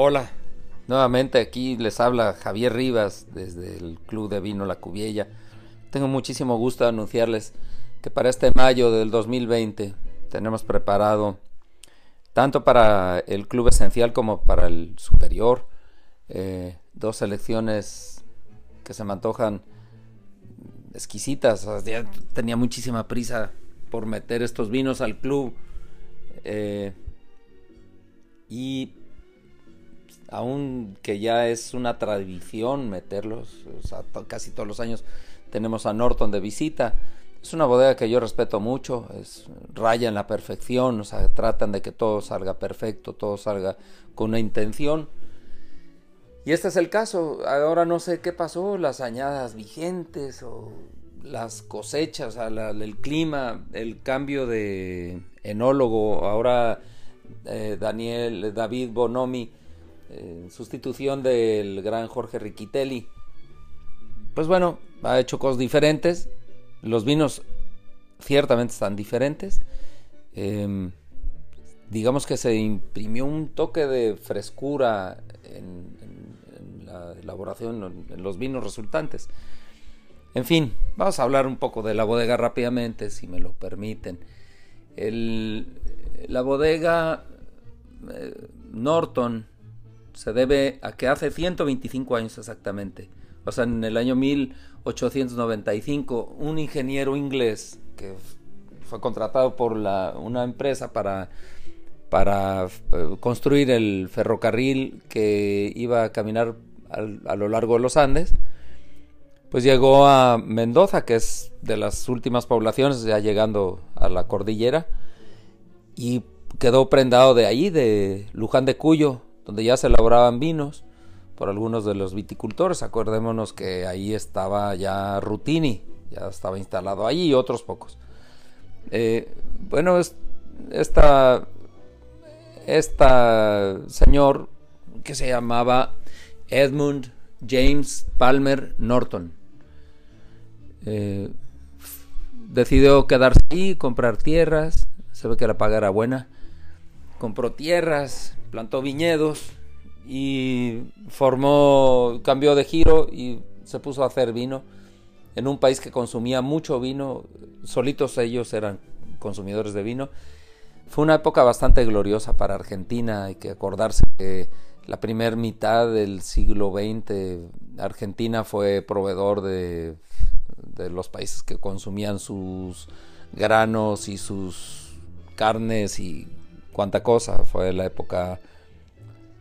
Hola, nuevamente aquí les habla Javier Rivas desde el Club de Vino La Cubiella. Tengo muchísimo gusto de anunciarles que para este mayo del 2020 tenemos preparado tanto para el Club Esencial como para el Superior eh, dos selecciones que se me antojan exquisitas. tenía muchísima prisa por meter estos vinos al club. Eh, y aún que ya es una tradición meterlos, casi todos los años tenemos a Norton de visita. Es una bodega que yo respeto mucho, es raya en la perfección, o sea, tratan de que todo salga perfecto, todo salga con una intención. Y este es el caso. Ahora no sé qué pasó, las añadas vigentes o las cosechas, el clima, el cambio de enólogo. Ahora eh, Daniel, David Bonomi en sustitución del gran Jorge Riquitelli. Pues bueno, ha hecho cosas diferentes. Los vinos ciertamente están diferentes. Em, digamos que se imprimió un toque de frescura en, la elaboración, en los vinos resultantes. En fin, vamos a hablar un poco de la bodega rápidamente, si me lo permiten. la bodega eh, Norton se debe a que hace 125 años exactamente, o sea, en el año 1895, un ingeniero inglés que fue contratado por una empresa para, para eh, construir el ferrocarril que iba a caminar a lo largo de los Andes, pues llegó a Mendoza, que es de las últimas poblaciones, ya llegando a la cordillera, y quedó prendado de ahí, de Luján de Cuyo, donde ya se elaboraban vinos por algunos de los viticultores. Acordémonos que ahí estaba ya Rutini, ya estaba instalado allí y otros pocos. Eh, bueno, esta, esta señor que se llamaba Edmund James Palmer Norton. Eh, decidió quedarse ahí, comprar tierras, se ve que la paga era buena. Compró tierras, plantó viñedos y formó, cambió de giro y se puso a hacer vino en un país que consumía mucho vino, solitos ellos eran consumidores de vino. Fue una época bastante gloriosa para Argentina, hay que acordarse que la primera mitad del siglo XX Argentina fue proveedor de, de los países que consumían sus granos y sus carnes y cuánta cosa. Fue la época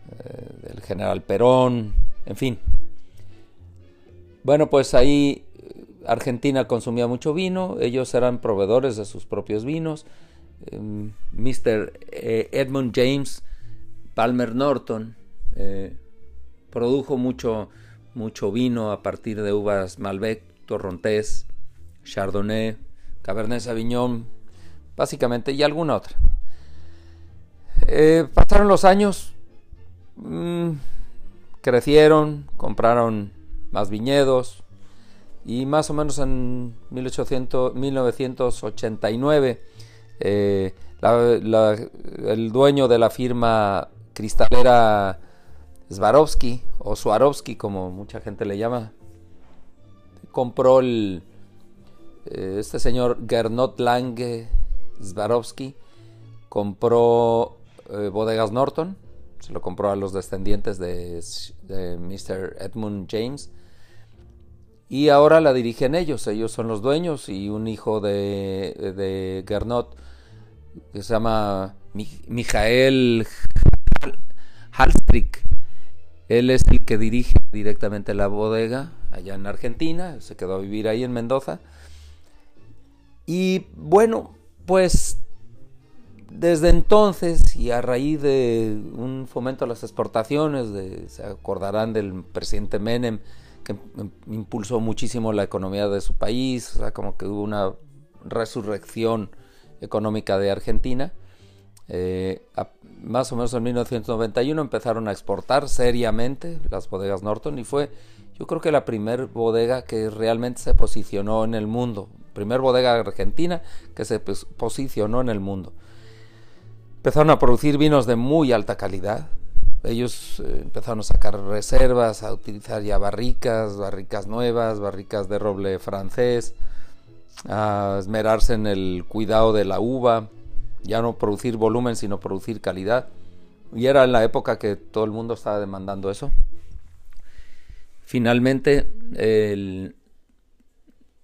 eh, del general Perón, en fin. Bueno, pues ahí eh, Argentina consumía mucho vino, ellos eran proveedores de sus propios vinos. Mr. Eh, Edmund James Palmer Norton produjo mucho, mucho vino a partir de uvas Malbec, Torrontés, Chardonnay, Cabernet Sauvignon, básicamente, y alguna otra. Pasaron los años, Mm, crecieron, compraron más viñedos y más o menos en 1800, 1989 eh, el dueño de la firma cristalera Swarovski o Swarovski como mucha gente le llama compró el, eh, este señor Gernot Lange Swarovski compró eh, bodegas Norton se lo compró a los descendientes de, Mr. Edmund James. Y ahora la dirigen ellos, ellos son los dueños y un hijo de, de Gernot que se llama Mijael Halstrick. Él es el que dirige directamente la bodega allá en Argentina, se quedó a vivir ahí en Mendoza. Y bueno, pues desde entonces y a raíz de un fomento a las exportaciones, se acordarán del presidente Menem, que impulsó muchísimo la economía de su país, o sea, como que hubo una resurrección económica de Argentina. Eh, más o menos en 1991 empezaron a exportar seriamente las bodegas Norton y fue yo creo que la primera bodega que realmente se posicionó en el mundo, primer bodega argentina que se posicionó en el mundo. Empezaron a producir vinos de muy alta calidad, ellos eh, empezaron a sacar reservas, a utilizar ya barricas, barricas nuevas, barricas de roble francés, a esmerarse en el cuidado de la uva, ya no producir volumen, sino producir calidad. Y era en la época que todo el mundo estaba demandando eso. Finalmente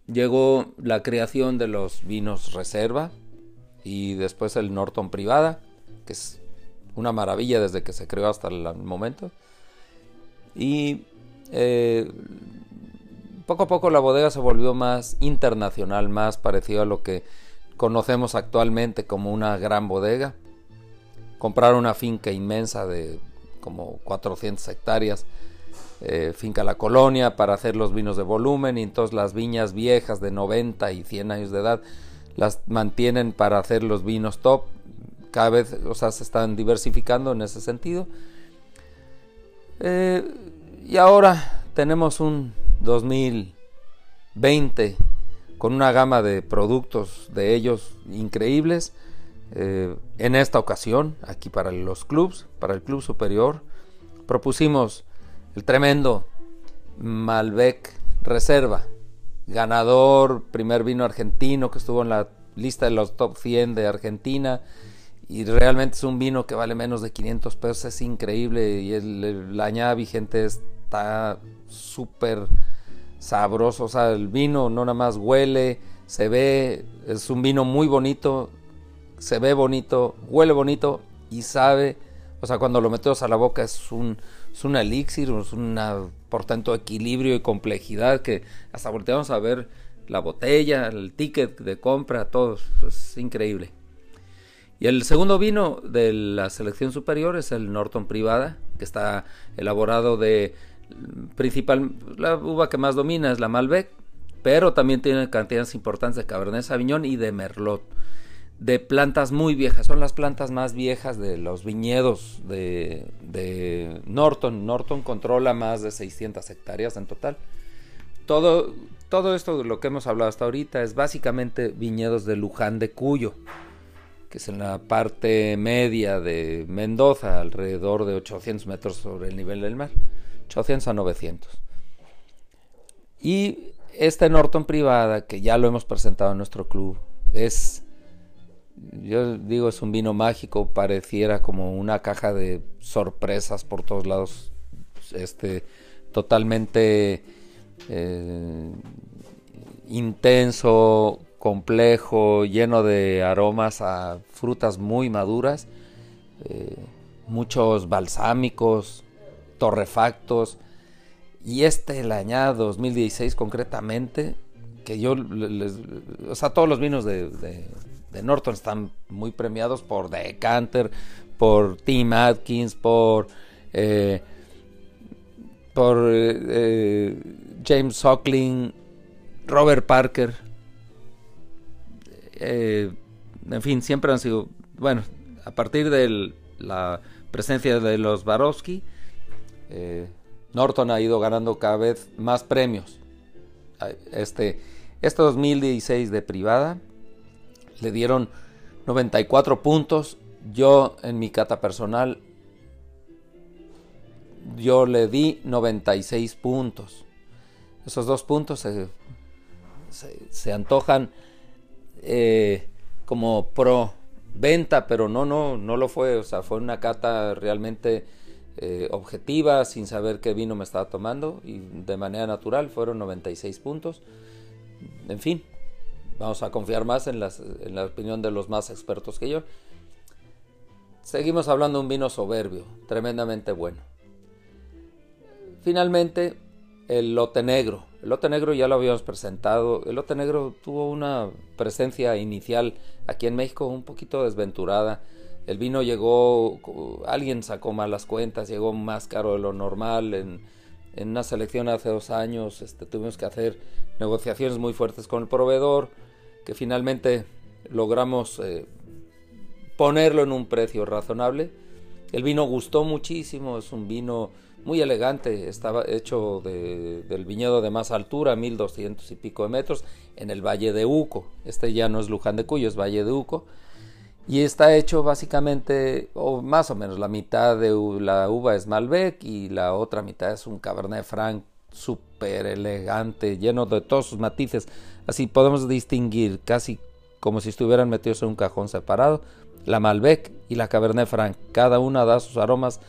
llegó la creación de los vinos reserva y después el Norton privada, que es una maravilla desde que se creó hasta el momento. Y eh, poco a poco la bodega se volvió más internacional, más parecido a lo que conocemos actualmente como una gran bodega. Compraron una finca inmensa de como 400 hectáreas, eh, finca La Colonia, para hacer los vinos de volumen y entonces las viñas viejas de 90 y 100 años de edad las mantienen para hacer los vinos top cada vez, o sea, se están diversificando en ese sentido. Eh, y ahora tenemos un 2020 con una gama de productos de ellos increíbles. Eh, en esta ocasión, aquí para los clubs, para el club superior, propusimos el tremendo Malbec Reserva, ganador, primer vino argentino que estuvo en la lista de los top 100 de Argentina y realmente es un vino que vale menos de 500 pesos, es increíble y el, la añada vigente está súper sabroso, o sea, el vino no nada más huele, se ve, es un vino muy bonito, se ve bonito, huele bonito y sabe, o sea, cuando lo metemos a la boca es un, es un elixir, es una, por tanto, equilibrio y complejidad que hasta volteamos a ver la botella, el ticket de compra, todo, es increíble. Y el segundo vino de la selección superior es el Norton Privada, que está elaborado de principal, la uva que más domina es la Malbec, pero también tiene cantidades importantes de Cabernet Sauvignon y de Merlot, de plantas muy viejas, son las plantas más viejas de los viñedos de, Norton. Norton controla más de 600 hectáreas en total. Todo, todo esto de lo que hemos hablado hasta ahorita es básicamente viñedos de Luján de Cuyo que es en la parte media de Mendoza, alrededor de 800 metros sobre el nivel del mar, 800 a 900. Y este Norton privada, que ya lo hemos presentado en nuestro club, es, yo digo, es un vino mágico, pareciera como una caja de sorpresas por todos lados, este, totalmente eh, intenso, complejo, lleno de aromas a frutas muy maduras, eh, muchos balsámicos, torrefactos. Y este, el añado 2016 concretamente, que yo, les, o sea, todos los vinos de, Norton están muy premiados por Decanter, por Tim Atkins, por, eh, por eh, James Sockling, Robert Parker. Eh, en fin, siempre han sido, bueno, a partir de la presencia de los Barowski, eh, Norton ha ido ganando cada vez más premios. Este, este 2016 de privada le dieron 94 puntos. Yo en mi cata personal, yo le di 96 puntos. Esos dos puntos se, se antojan eh, como pro venta, pero no, no, no lo fue. O sea, fue una cata realmente eh, objetiva, sin saber qué vino me estaba tomando y de manera natural fueron 96 puntos. En fin, vamos a confiar más en, en la opinión de los más expertos que yo. Seguimos hablando de un vino soberbio, tremendamente bueno. Finalmente, el lote negro. El lote negro ya lo habíamos presentado. El lote negro tuvo una presencia inicial aquí en México un poquito desventurada. El vino llegó, alguien sacó malas cuentas, llegó más caro de lo normal. En, una selección hace dos años este, tuvimos que hacer negociaciones muy fuertes con el proveedor, que finalmente logramos eh, ponerlo en un precio razonable. El vino gustó muchísimo, es un vino muy elegante, estaba hecho del viñedo de más altura, 1200 y pico de metros, en el Valle de Uco. Este ya no es Luján de Cuyo, es Valle de Uco. Y está hecho básicamente, o más o menos, la mitad de la uva es Malbec y la otra mitad es un Cabernet Franc súper elegante, lleno de todos sus matices. Así podemos distinguir casi como si estuvieran metidos en un cajón separado, la Malbec y la Cabernet Franc. Cada una da sus aromas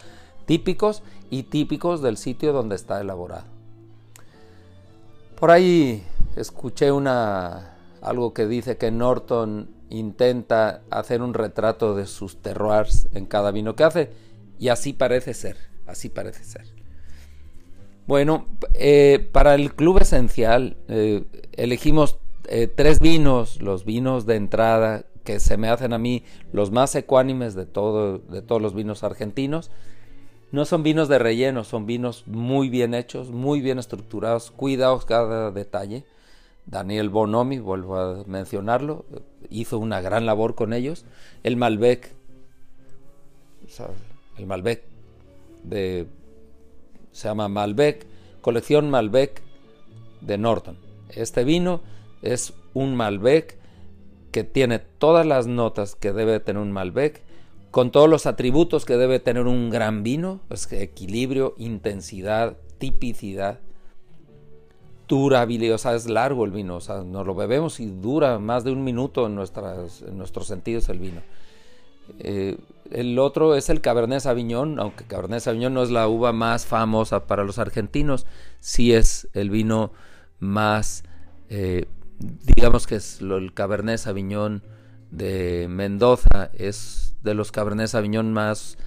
típicos y típicos del sitio donde está elaborado. Por ahí escuché una algo que dice que Norton intenta hacer un retrato de sus terroirs en cada vino que hace y así parece ser, así parece ser. Bueno, eh, para el club esencial eh, elegimos eh, tres vinos, los vinos de entrada que se me hacen a mí los más ecuánimes de, todo, de todos los vinos argentinos. No son vinos de relleno, son vinos muy bien hechos, muy bien estructurados, cuidados cada detalle. Daniel Bonomi, vuelvo a mencionarlo, hizo una gran labor con ellos. El Malbec, el Malbec de, se llama Malbec, colección Malbec de Norton. Este vino es un Malbec que tiene todas las notas que debe tener un Malbec, con todos los atributos que debe tener un gran vino, es equilibrio, intensidad, tipicidad, durabilidad, o sea, es largo el vino, o sea, nos lo bebemos y dura más de un minuto en, en nuestros sentidos el vino. Eh, el otro es el Cabernet Sauvignon, aunque Cabernet Sauvignon no es la uva más famosa para los argentinos, sí es el vino más, eh, digamos que es el Cabernet Sauvignon de Mendoza, es de los Cabernet Sauvignon más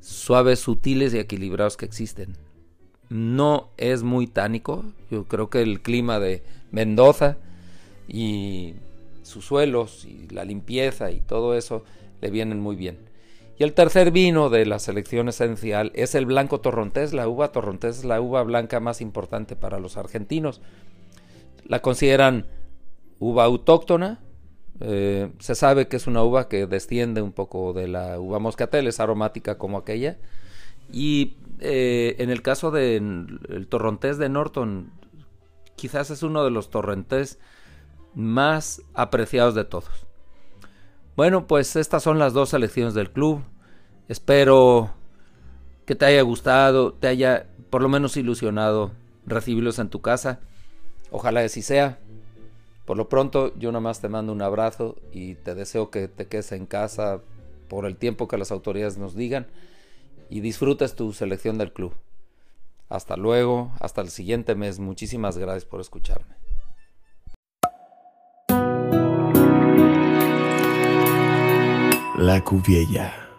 suaves, sutiles y equilibrados que existen no es muy tánico. Yo creo que el clima de Mendoza y sus suelos y la limpieza y todo eso le vienen muy bien. Y el tercer vino de la selección esencial es el blanco torrontés. La uva torrontés es la uva blanca más importante para los argentinos. La consideran uva autóctona. Eh, se sabe que es una uva que desciende un poco de la uva moscatel, es aromática como aquella. Y eh, en el caso del torrontés de Norton, quizás es uno de los torrontés más apreciados de todos. Bueno, pues estas son las dos selecciones del club. Espero que te haya gustado, te haya por lo menos ilusionado recibirlos en tu casa. Ojalá así sea. Por lo pronto, yo nada más te mando un abrazo y te deseo que te quedes en casa por el tiempo que las autoridades nos digan y disfrutas tu selección del club. Hasta luego, hasta el siguiente mes. Muchísimas gracias por escucharme. La Cuviella.